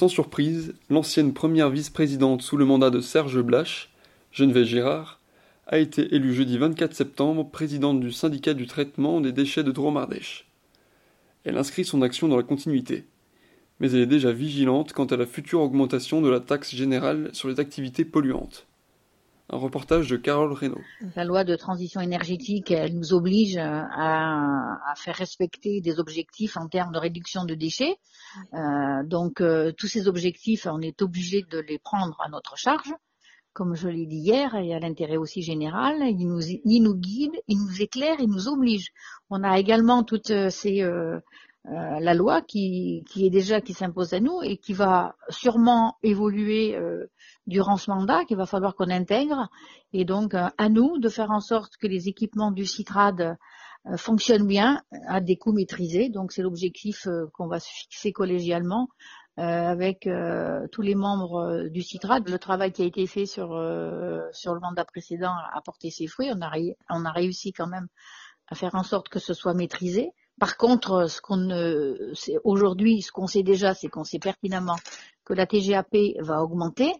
Sans surprise, l'ancienne première vice-présidente sous le mandat de Serge Blache, Geneviève Girard, a été élue jeudi 24 septembre présidente du syndicat du traitement des déchets de Dromardèche. Elle inscrit son action dans la continuité, mais elle est déjà vigilante quant à la future augmentation de la taxe générale sur les activités polluantes. Un reportage de Carole Reynaud. La loi de transition énergétique, elle nous oblige à, à faire respecter des objectifs en termes de réduction de déchets. Euh, donc euh, tous ces objectifs, on est obligé de les prendre à notre charge. Comme je l'ai dit hier, et à l'intérêt aussi général, il nous, il nous guide, il nous éclaire, il nous oblige. On a également toutes ces euh, euh, la loi qui, qui est déjà qui s'impose à nous et qui va sûrement évoluer euh, durant ce mandat, qu'il va falloir qu'on intègre. Et donc euh, à nous de faire en sorte que les équipements du CITRAD fonctionnent bien à des coûts maîtrisés. Donc c'est l'objectif qu'on va se fixer collégialement avec tous les membres du CITRAD. Le travail qui a été fait sur, sur le mandat précédent a porté ses fruits. On a réussi quand même à faire en sorte que ce soit maîtrisé. Par contre, ce qu'on aujourd'hui, ce qu'on sait déjà, c'est qu'on sait pertinemment que la TGAP va augmenter.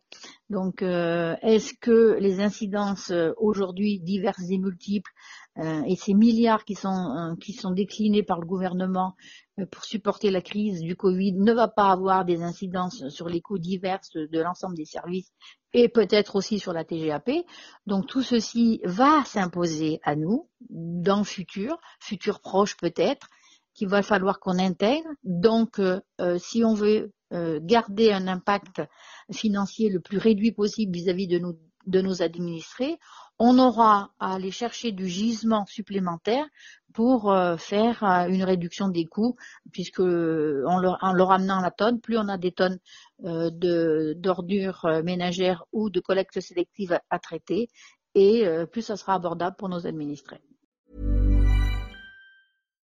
Donc, euh, est-ce que les incidences euh, aujourd'hui diverses et multiples euh, et ces milliards qui sont qui sont déclinés par le gouvernement pour supporter la crise du Covid ne va pas avoir des incidences sur les coûts divers de l'ensemble des services et peut-être aussi sur la TGAP. Donc tout ceci va s'imposer à nous dans le futur, futur proche peut-être, qu'il va falloir qu'on intègre. Donc euh, euh, si on veut euh, garder un impact financier le plus réduit possible vis-à-vis de, nos, administrés, on aura à aller chercher du gisement supplémentaire pour faire une réduction des coûts, puisque en leur, en leur, amenant la tonne, plus on a des tonnes d'ordures ménagères ou de collecte sélective à, à traiter, et plus ça sera abordable pour nos administrés.